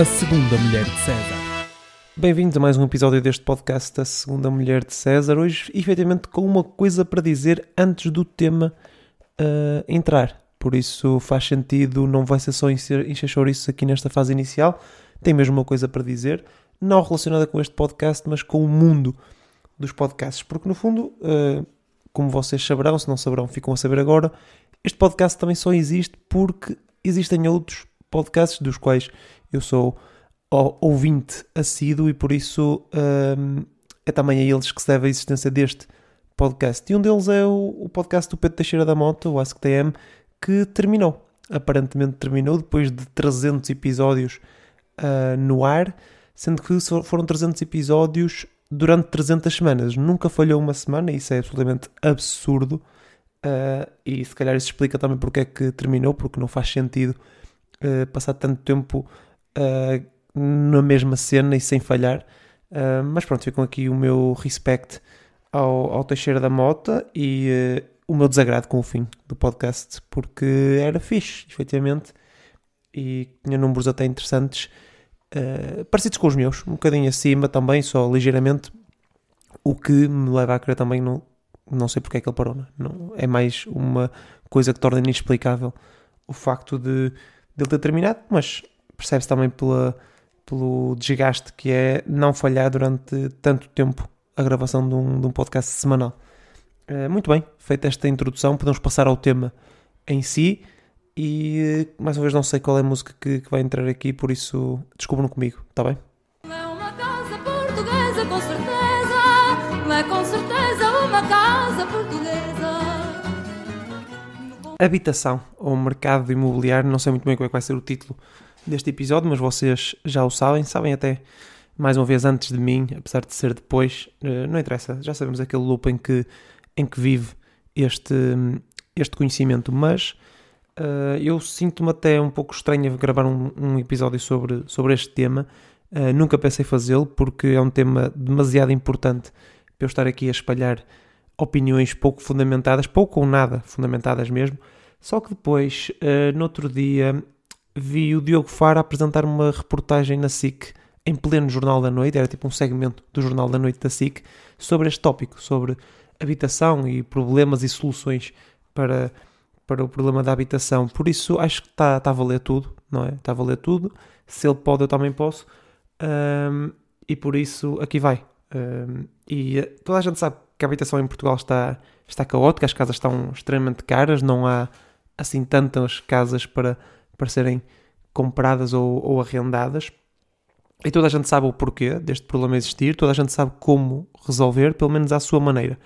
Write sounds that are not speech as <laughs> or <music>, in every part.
A Segunda Mulher de César. Bem-vindos a mais um episódio deste podcast A Segunda Mulher de César. Hoje, efetivamente, com uma coisa para dizer antes do tema uh, entrar. Por isso faz sentido, não vai ser só encher chouriços aqui nesta fase inicial. Tem mesmo uma coisa para dizer, não relacionada com este podcast, mas com o mundo dos podcasts. Porque, no fundo, uh, como vocês saberão, se não saberão, ficam a saber agora, este podcast também só existe porque existem outros podcasts dos quais eu sou ouvinte assíduo e por isso um, é também a eles que se deve a existência deste podcast. E um deles é o, o podcast do Pedro Teixeira da Mota, o AskTM, que terminou. Aparentemente terminou depois de 300 episódios uh, no ar, sendo que foram 300 episódios durante 300 semanas. Nunca falhou uma semana, isso é absolutamente absurdo. Uh, e se calhar isso explica também porque é que terminou, porque não faz sentido uh, passar tanto tempo uh, na mesma cena e sem falhar. mas pronto, ficam aqui o meu respect ao, ao Teixeira da Mota e o meu desagrado com o fim do podcast, porque era fixe, efetivamente, e tinha números até interessantes, parecidos com os meus, um bocadinho acima também, só ligeiramente, o que me leva a crer também no, não sei porque é que ele parou. Não, é? não é mais uma coisa que torna inexplicável o facto de, de ele ter terminado, mas percebe-se também pela, pelo desgaste que é não falhar durante tanto tempo a gravação de um, de um podcast semanal. Uh, muito bem, feita esta introdução, podemos passar ao tema em si. E mais uma vez não sei qual é a música que, que vai entrar aqui, por isso descubram comigo, está bem? É uma casa portuguesa com certeza, é com certeza uma casa portuguesa. Habitação ou mercado imobiliário, não sei muito bem qual é que vai ser o título deste episódio, mas vocês já o sabem, sabem até mais uma vez antes de mim, apesar de ser depois, eh, não interessa, já sabemos aquele loop em que, em que vive este, este conhecimento, mas uh, eu sinto-me até um pouco estranho a gravar um, um, episódio sobre, sobre este tema, uh, nunca pensei fazê-lo porque é um tema demasiado importante para eu estar aqui a espalhar opiniões pouco fundamentadas, pouco ou nada fundamentadas mesmo. Só que depois, uh, no outro dia, vi o Diogo Faro apresentar uma reportagem na SIC, em pleno Jornal da Noite, era tipo um segmento do Jornal da Noite da SIC, sobre este tópico, sobre habitação e problemas e soluções para, para o problema da habitação. Por isso, acho que está tá a valer tudo, não é? Está a valer tudo. Se ele pode, eu também posso. Um, e por isso, aqui vai. Um, e eh, toda a gente sabe que a habitação em Portugal está, está caótica, as casas estão extremamente caras, não há assim tantas casas para, para serem compradas ou, ou arrendadas. E toda a gente sabe o porquê deste problema existir, toda a gente sabe como resolver, pelo menos à sua maneira.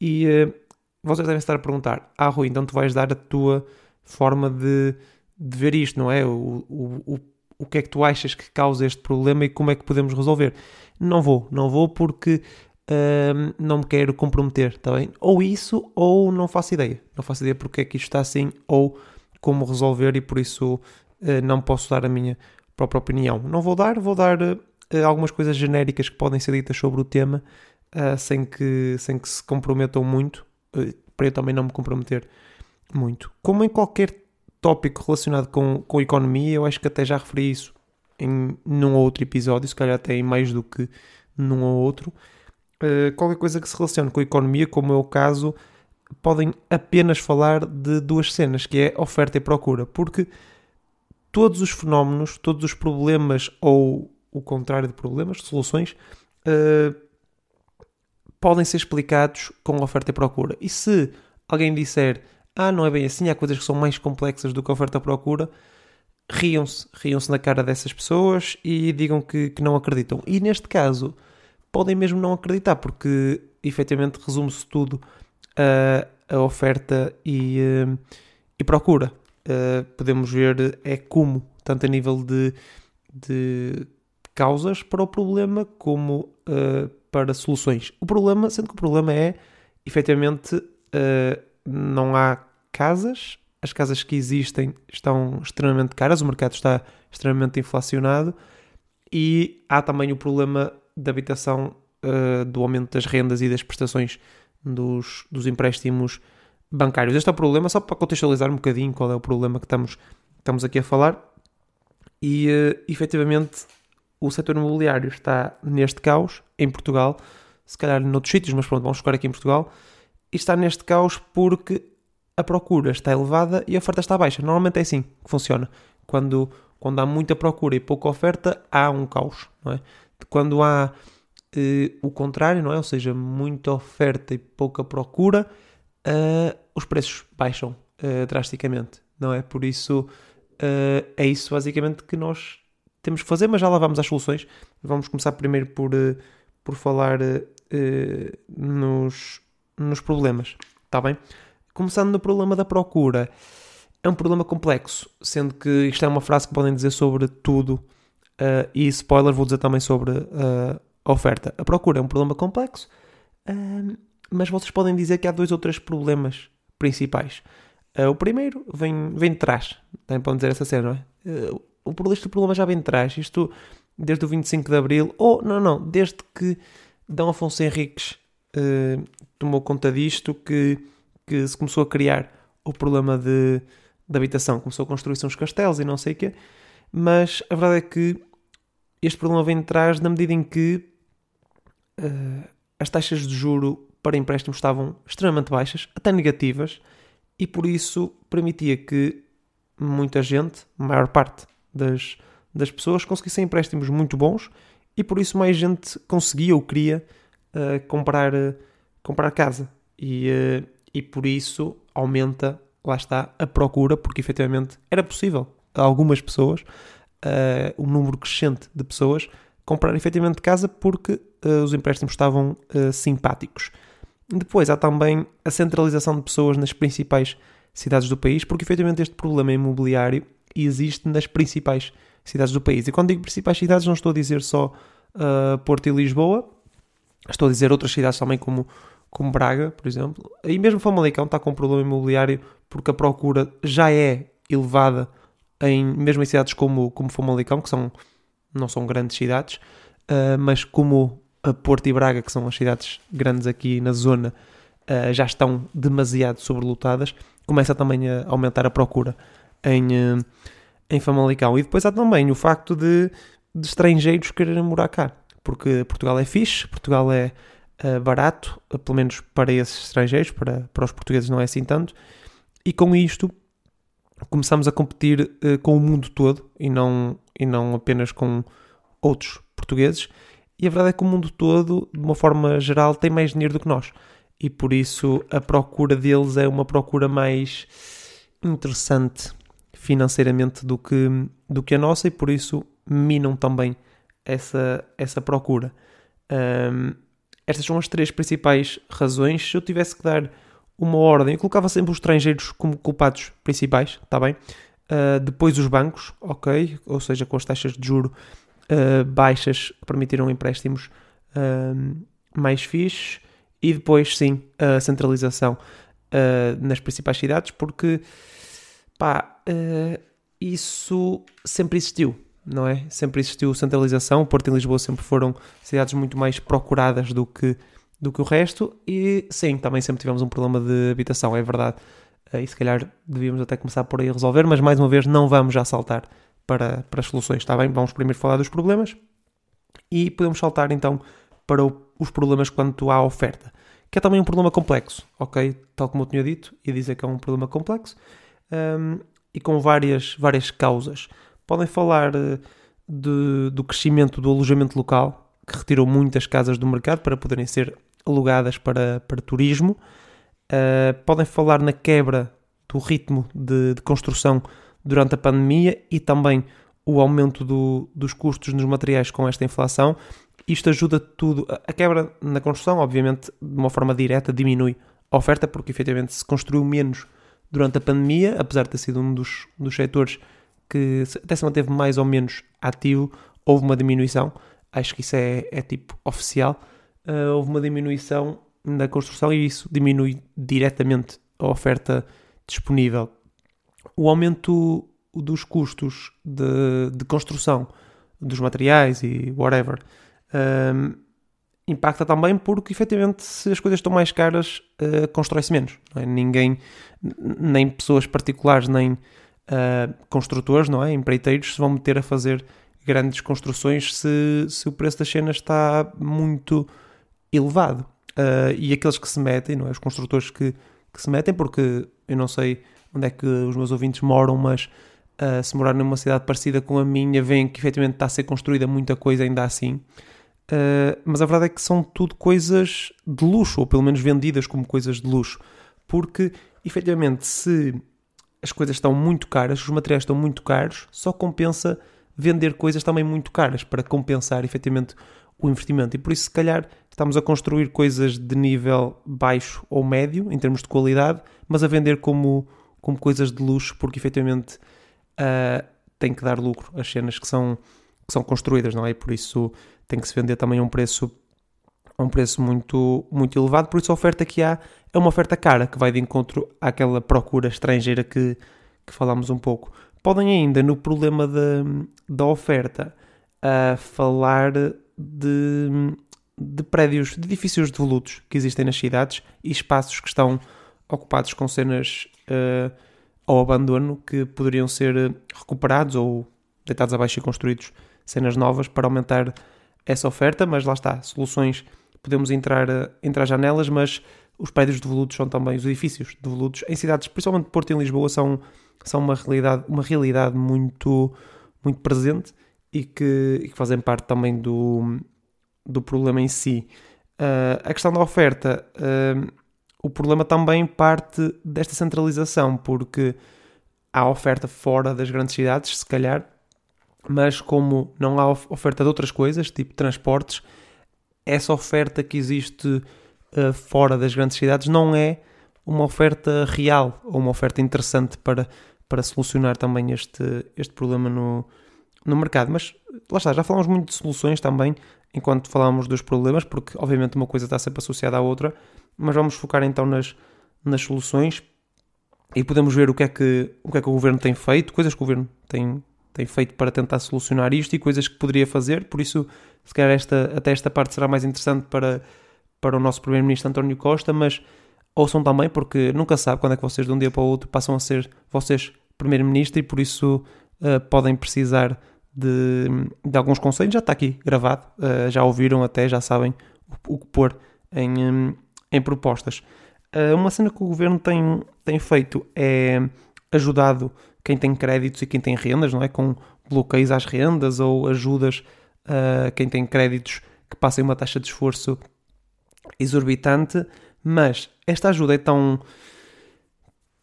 E uh, vocês devem estar a perguntar: Ah, Rui, então tu vais dar a tua forma de, de ver isto, não é? O, o, o, o que é que tu achas que causa este problema e como é que podemos resolver? Não vou, não vou porque uh, não me quero comprometer, está bem? Ou isso, ou não faço ideia. Não faço ideia porque é que isto está assim, ou como resolver, e por isso uh, não posso dar a minha própria opinião. Não vou dar, vou dar uh, algumas coisas genéricas que podem ser ditas sobre o tema, ah, sem, que, sem que se comprometam muito, para eu também não me comprometer muito. Como em qualquer tópico relacionado com, com economia, eu acho que até já referi isso em num outro episódio, se calhar até em mais do que num ou outro. Uh, qualquer coisa que se relacione com a economia, como é o caso, podem apenas falar de duas cenas, que é oferta e procura, porque todos os fenómenos, todos os problemas ou o contrário de problemas, soluções, uh, podem ser explicados com oferta e procura. E se alguém disser, ah, não é bem assim, há coisas que são mais complexas do que oferta e procura, riam-se, riam-se na cara dessas pessoas e digam que, que não acreditam. E neste caso, podem mesmo não acreditar, porque efetivamente resume-se tudo a, a oferta e, uh, e procura. Uh, podemos ver é como, tanto a nível de, de causas para o problema, como uh, para soluções. O problema, sendo que o problema é, efetivamente, não há casas as casas que existem estão extremamente caras, o mercado está extremamente inflacionado e há também o problema da habitação, uh, do aumento das rendas e das prestações dos, dos empréstimos bancários. Este é o problema, só para contextualizar um bocadinho qual é o problema que estamos, estamos aqui a falar. e uh, efetivamente o setor imobiliário está neste caos em Portugal, se calhar noutros sítios, mas pronto, vamos focar aqui em Portugal, e está neste caos porque a procura está elevada e a oferta está baixa. Normalmente é assim que funciona. Quando, quando há muita procura e pouca oferta, há um caos, não é? Quando há uh, o contrário, não é? Ou seja, muita oferta e pouca procura, uh, os preços baixam uh, drasticamente, não é? Por isso, é isso basicamente que nós temos que fazer, mas já lá vamos às soluções. Vamos começar primeiro por, por falar nos, nos problemas, está bem? Começando no problema da procura, é um problema complexo, sendo que isto é uma frase que podem dizer sobre tudo, uh, e spoiler, vou dizer também sobre uh, a oferta. A procura é um problema complexo, uh, mas vocês podem dizer que há dois ou três problemas principais. o primeiro vem, vem de trás, também podem dizer essa cena, não é? o problema já vem de trás, isto desde o 25 de Abril, ou não, não, desde que D. Afonso Henriques tomou conta disto, que que se começou a criar o problema de, de habitação, começou a construir-se uns castelos e não sei o quê, mas a verdade é que este problema vem de trás na medida em que uh, as taxas de juro para empréstimos estavam extremamente baixas, até negativas, e por isso permitia que muita gente, maior parte das, das pessoas, conseguissem empréstimos muito bons e por isso mais gente conseguia ou queria uh, comprar, uh, comprar casa. E, uh, e por isso aumenta, lá está, a procura, porque efetivamente era possível algumas pessoas, uh, um número crescente de pessoas, comprar efetivamente casa porque uh, os empréstimos estavam uh, simpáticos. Depois há também a centralização de pessoas nas principais cidades do país, porque efetivamente este problema imobiliário existe nas principais cidades do país. E quando digo principais cidades, não estou a dizer só uh, Porto e Lisboa, estou a dizer outras cidades também como como Braga, por exemplo. Aí mesmo Famalicão está com um problema imobiliário porque a procura já é elevada em mesmo em cidades como, como Famalicão, que são, não são grandes cidades, uh, mas como Porto e Braga, que são as cidades grandes aqui na zona, uh, já estão demasiado sobrelotadas, começa também a aumentar a procura em, uh, em Famalicão. E depois há também o facto de, de estrangeiros quererem morar cá, porque Portugal é fixe, Portugal é barato, pelo menos para esses estrangeiros, para, para os portugueses não é assim tanto, e com isto começamos a competir uh, com o mundo todo e não, e não apenas com outros portugueses. E a verdade é que o mundo todo, de uma forma geral, tem mais dinheiro do que nós. E por isso a procura deles é uma procura mais interessante financeiramente do que, do que a nossa, e por isso minam também essa, essa procura. Um, estas são as três principais razões. Se eu tivesse que dar uma ordem, eu colocava sempre os estrangeiros como culpados principais, está bem? Uh, depois os bancos, ok? Ou seja, com as taxas de juro uh, baixas permitiram empréstimos uh, mais fixos. E depois, sim, a centralização nas principais cidades, porque pá, isso sempre existiu não é? Sempre existiu centralização, Porto e Lisboa sempre foram cidades muito mais procuradas do que, do que o resto, e sim, também sempre tivemos um problema de habitação, é verdade. Eh, e se calhar devíamos até começar por aí a resolver, mas mais uma vez não vamos já saltar para, para as soluções, está bem? Vamos primeiro falar dos problemas e podemos saltar então para o, os problemas quanto à oferta, que é também um problema complexo, ok? Tal como eu tinha dito, e dizer que é um problema complexo um, e com várias, várias causas podem falar eh, de, do crescimento do alojamento local, que retirou muitas casas do mercado para poderem ser alugadas para, para turismo. Uh, podem falar na quebra do ritmo de, de, construção durante a pandemia e também o aumento do, dos custos nos materiais com esta inflação. Isto ajuda tudo. A quebra na construção, obviamente, de uma forma direta, diminui a oferta, porque efetivamente se construiu menos durante a pandemia, apesar de ter sido um dos, dos setores que até se manteve mais ou menos ativo, houve uma diminuição, acho que isso é, é tipo oficial, uh, houve uma diminuição na construção e isso diminui diretamente a oferta disponível. O aumento dos custos de, de construção dos materiais e whatever um, ehm, impacta também porque efetivamente se as coisas estão mais caras uh, constrói-se menos. É? Ninguém, nem pessoas particulares, nem uh, construtores, não é? Empreiteiros se vão meter a fazer grandes construções se, se o preço das cenas está muito elevado. Uh, e aqueles que se metem, não é? Os construtores que, que se metem, porque eu não sei onde é que os meus ouvintes moram, mas uh, se morar numa cidade parecida com a minha, veem que efetivamente está a ser construída muita coisa ainda assim. Uh, mas a verdade é que são tudo coisas de luxo, ou pelo menos vendidas como coisas de luxo. Porque, efetivamente, se as coisas estão muito caras, os materiais estão muito caros, só compensa vender coisas também muito caras para compensar efetivamente o investimento. E por isso, se calhar, estamos a construir coisas de nível baixo ou médio em termos de qualidade, mas a vender como, como coisas de luxo, porque efetivamente uh, tem que dar lucro as cenas que são, que são construídas, não é? E por isso tem que se vender também a um preço a um preço muito, muito elevado, por isso a oferta que há é uma oferta cara, que vai de encontro àquela procura estrangeira que, que falámos um pouco. Podem ainda, no problema da, da oferta, a falar de, de prédios, de edifícios devolutos que existem nas cidades e espaços que estão ocupados com cenas uh, ao abandono que poderiam ser recuperados ou deitados abaixo e construídos cenas novas para aumentar essa oferta, mas lá está, soluções, podemos entrar, entrar janelas, mas os prédios devolutos são também os edifícios devolutos em cidades, principalmente Porto e Lisboa, são, são uma realidade, uma realidade muito, muito presente e que, e que fazem parte também do, do problema em si. Uh, a questão da oferta, uh, o problema também parte desta centralização, porque há oferta fora das grandes cidades, se calhar, mas como não há oferta de outras coisas, tipo transportes, essa oferta que existe uh, fora das grandes cidades não é uma oferta real ou uma oferta interessante para, para solucionar também este, este problema no, no mercado. Mas lá está, já falamos muito de soluções também enquanto falamos dos problemas, porque obviamente uma coisa está sempre associada à outra, mas vamos focar então nas, nas soluções e podemos ver o que, é que, o que é que o governo tem feito, coisas que o governo tem, tem feito para tentar solucionar isto e coisas que poderia fazer, por isso se calhar esta, até esta parte será mais interessante para, para o nosso Primeiro-Ministro António Costa, mas ouçam também, porque nunca sabe quando é que vocês de um dia para o outro passam a ser vocês Primeiro-Ministro e por isso uh, podem precisar de, de, alguns conselhos. Já está aqui gravado, uh, já ouviram até, já sabem o, o que pôr em, um, em propostas. Uh, uma cena que o Governo tem, tem feito é ajudado quem tem créditos e quem tem rendas, não é? Com bloqueios às rendas ou ajudas a quem tem créditos que passem uma taxa de esforço exorbitante, mas esta ajuda é tão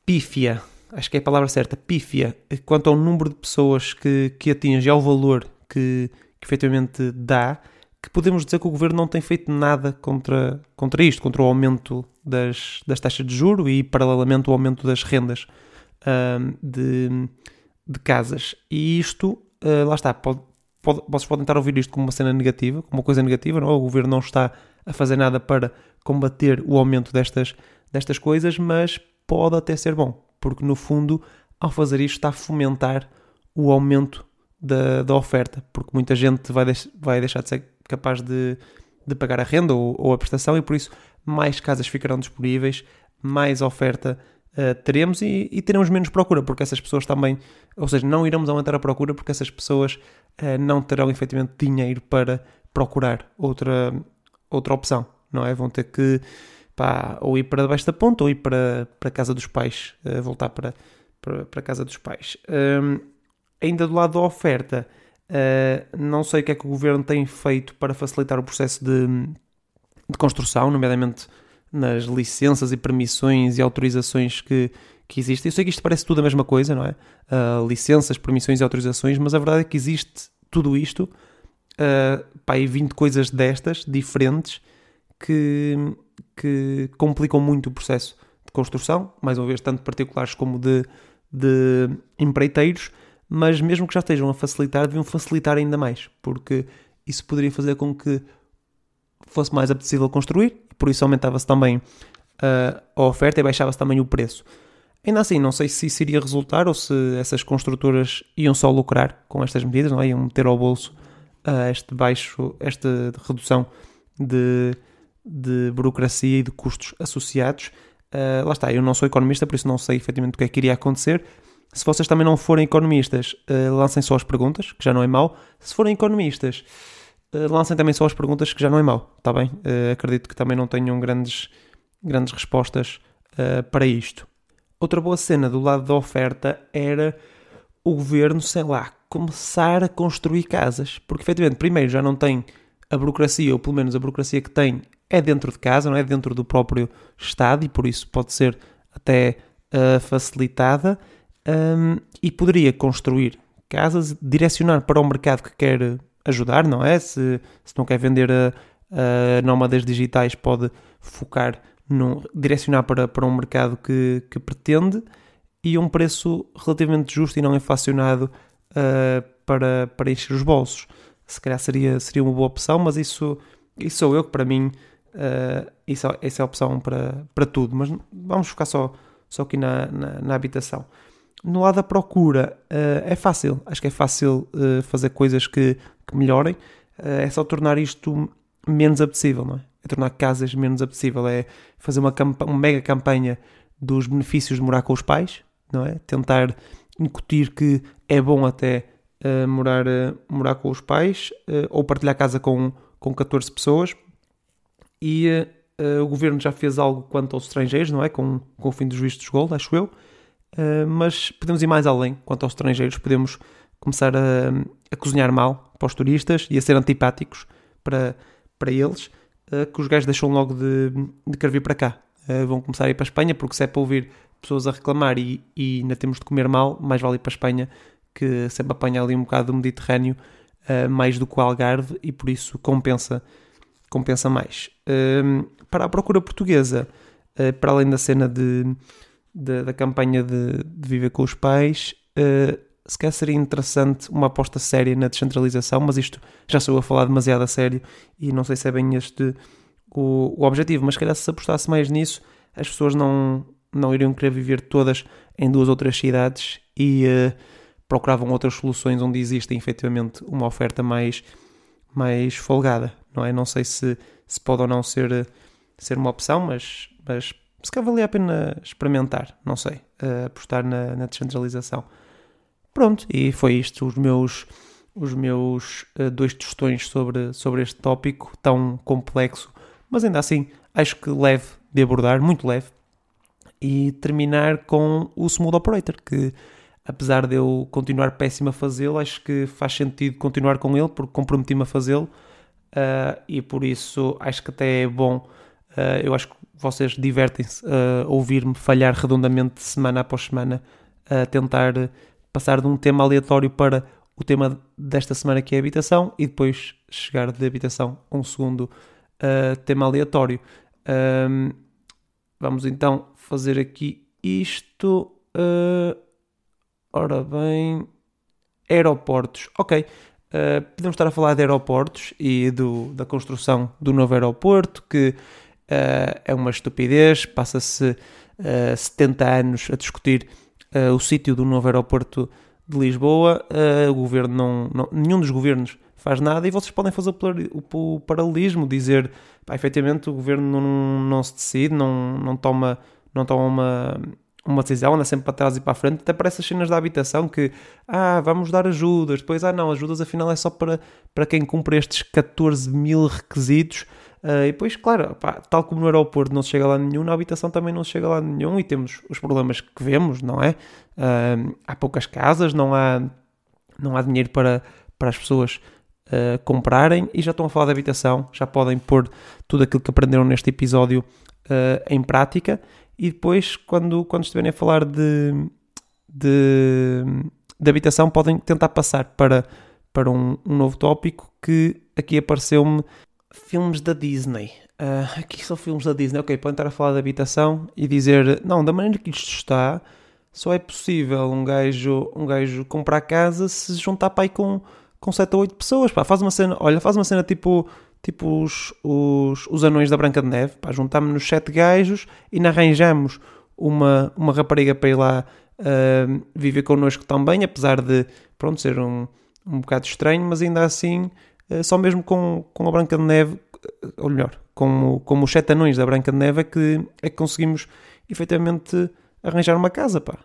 pífia, acho que é a palavra certa, pífia, quanto ao número de pessoas que, que atinge, ao valor que, que efetivamente dá, que podemos dizer que o governo não tem feito nada contra, contra isto, contra o aumento das, das taxas de juro e, paralelamente, o aumento das rendas de, de casas. E isto, uh, lá está, pode, pode, vocês podem estar a ouvir isto como uma cena negativa, como uma coisa negativa, não? É? o governo não está a fazer nada para combater o aumento destas, destas coisas, mas pode até ser bom, porque no fundo, ao fazer isto, está a fomentar o aumento da, da oferta, porque muita gente vai, deix, vai deixar de ser capaz de, de pagar a renda ou, ou a prestação e por isso mais casas ficarão disponíveis, mais oferta uh, teremos e, e, teremos menos procura, porque essas pessoas também, ou seja, não iremos aumentar a procura porque essas pessoas uh, não terão efetivamente dinheiro para procurar outra, outra opção, não é? Vão ter que ou ir para debaixo da ponta ou ir para, para a casa dos pais, uh, voltar para, para, para a casa dos pais. Um, ainda do lado da oferta, não sei o que é que o governo tem feito para facilitar o processo de, de construção, nomeadamente nas licenças e permissões e autorizações que, que existem. Eu sei que isto parece tudo a mesma coisa, não é? Uh, licenças, permissões e autorizações, mas a verdade é que existe tudo isto, uh, pá, e 20 coisas destas, diferentes, que, que complicam muito o processo de construção, mais uma vez, tanto particulares como de, de empreiteiros, mas mesmo que já estejam a facilitar, deviam facilitar ainda mais, porque isso poderia fazer com que fosse mais apetecível construir por isso aumentava-se também uh, a oferta e baixava-se também o preço. Ainda assim, não sei se isso iria resultar ou se essas construtoras iam só lucrar com estas medidas, não é? iam meter ao bolso uh, este baixo, esta redução de, de burocracia e de custos associados. Uh, lá está, eu não sou economista, por isso não sei efetivamente o que é que iria acontecer, Se vocês também não forem economistas, uh, lancem só as perguntas, que já não é mau. Se forem economistas, uh, lancem também só as perguntas, que já não é mau, está bem? Acredito que também não tenham grandes, grandes respostas para isto. Outra boa cena do lado da oferta era o governo, sei lá, começar a construir casas. Porque, efetivamente, primeiro já não tem a burocracia, ou pelo menos a burocracia que tem é dentro de casa, não é dentro do próprio Estado, e por isso pode ser até uh, facilitada. Um, e poderia construir casas, direcionar para o mercado que quer ajudar, não é? Se, se não quer vender a, a nómadas digitais, pode focar, no, direcionar para, para um mercado que, que pretende e um preço relativamente justo e não inflacionado uh, para, para encher os bolsos. Se calhar seria, seria uma boa opção, mas isso, isso sou eu que para mim uh, isso, essa é a opção para, para tudo. Mas vamos focar só, só aqui na, na, na habitação. No lado da procura uh, é fácil, acho que é fácil fazer coisas que, que melhorem. é só tornar isto menos apetecível, não é? É tornar casas menos apetecível, é fazer uma, uma mega campanha dos benefícios de morar com os pais, não é? Tentar incutir que é bom até uh, morar, uh, morar com os pais uh, ou partilhar casa com, com 14 pessoas. E o governo já fez algo quanto aos estrangeiros, não é? Com, com o fim dos vistos gold, acho eu. mas podemos ir mais além quanto aos estrangeiros. Podemos começar a, a cozinhar mal para os turistas e a ser antipáticos para, para eles, que os gajos deixam logo de, de querer vir para cá. vão começar a ir para a Espanha, porque se é para ouvir pessoas a reclamar e, e ainda temos de comer mal, mais vale ir para a Espanha, que sempre apanha ali um bocado do Mediterrâneo, uh, mais do que o Algarve, e por isso compensa, compensa mais. Uh, para a procura portuguesa, uh, para além da cena de, de da campanha de, de, viver com os pais, se calhar seria interessante uma aposta séria na descentralização, mas isto já sou a falar demasiado a sério e não sei se é bem este o, o objetivo, mas se calhar se apostasse mais nisso, as pessoas não, não iriam querer viver todas em duas ou três cidades e uh, procuravam outras soluções onde existe efetivamente uma oferta mais, mais folgada, não é? Não sei se, se pode ou não ser, ser uma opção, mas, mas se calhar valia a pena experimentar, não sei, uh, apostar na, na, descentralização. Pronto, e foi isto, os meus, os meus uh, dois tostões sobre, sobre este tópico tão complexo, mas ainda assim acho que leve de abordar, muito leve, e terminar com o Smooth Operator, que apesar de eu continuar péssimo a fazê-lo, acho que faz sentido continuar com ele, porque comprometi-me a fazê-lo uh, e por isso acho que até é bom. Uh, eu acho que vocês divertem-se a ouvir-me falhar redondamente semana após semana, a tentar passar de um tema aleatório para o tema desta semana que é habitação e depois chegar de habitação a um segundo tema aleatório. vamos então fazer aqui isto. Uh, ora bem. Aeroportos. Ok. Uh, podemos estar a falar de aeroportos e do, da construção do novo aeroporto, que uh, é uma estupidez. Passa-se uh, 70 anos a discutir o sítio do novo aeroporto de Lisboa. o governo não, não, nenhum dos governos faz nada e vocês podem fazer o, o paralelismo, dizer, pá, efetivamente o governo não, não se decide, não, não toma não tomam uma, uma decisão, anda sempre para trás e para a frente, até para essas cenas da habitação que, ah, vamos dar ajudas, depois, ah, não, ajudas afinal é só para, para quem cumpre estes 14 mil requisitos. Uh, e depois, claro, pá, tal como no aeroporto não se chega lá nenhum, na habitação também não se chega lá nenhum e temos os problemas que vemos, não é? Uh, há poucas casas, não há, não há dinheiro para, para as pessoas uh, comprarem e já estão a falar de habitação, já podem pôr tudo aquilo que aprenderam neste episódio em prática e depois, quando, quando estiverem a falar de, de, de habitação, podem tentar passar para, para um, um novo tópico que aqui apareceu-me filmes da Disney. Uh, aqui são filmes da Disney. Ok, podem estar a falar de habitação e dizer, não, da maneira que isto está, só é possível um gajo, um gajo comprar casa se juntar pai com, com 7 ou 8 pessoas. Pá, faz uma cena, olha, faz uma cena tipo tipo os, os, os anões da Branca de Neve, pá, juntámos-nos sete gajos e arranjamos uma, uma rapariga para ir lá uh, viver connosco também, apesar de, pronto, ser um, um bocado estranho, mas ainda assim, uh, só mesmo com, com a Branca de Neve, ou melhor, como, como os sete anões da Branca de Neve é que, é que conseguimos efetivamente arranjar uma casa, pá.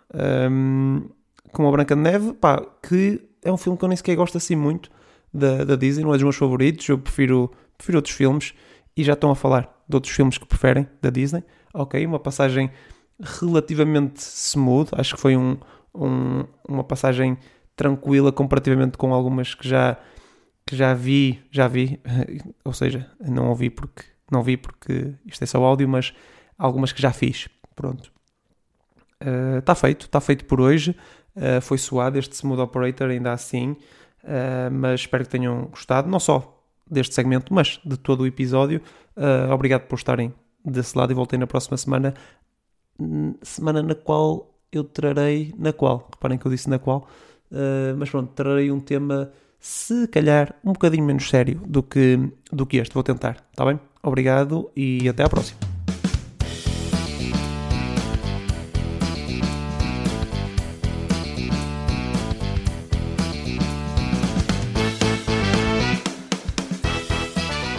Um, como a Branca de Neve, pá, que é um filme que eu nem sequer gosto assim muito da, da Disney, não é dos meus favoritos, eu prefiro, prefiro outros filmes e já estão a falar de outros filmes que preferem da Disney. Ok, uma passagem relativamente smooth, acho que foi um, um, uma passagem tranquila comparativamente com algumas que já, que já vi, já vi, <laughs> ou seja, não ouvi porque não vi porque isto é só áudio, mas algumas que já fiz. Pronto. Está feito, está feito por hoje. Uh, foi suado este Smooth Operator, ainda assim, uh, mas espero que tenham gostado, não só deste segmento, mas de todo o episódio. Uh, obrigado por estarem desse lado e voltei na próxima semana, semana na qual eu trarei, na qual, reparem que eu disse na qual, mas pronto, trarei um tema se calhar um bocadinho menos sério do que, do que este, vou tentar, está bem? Obrigado e até à próxima.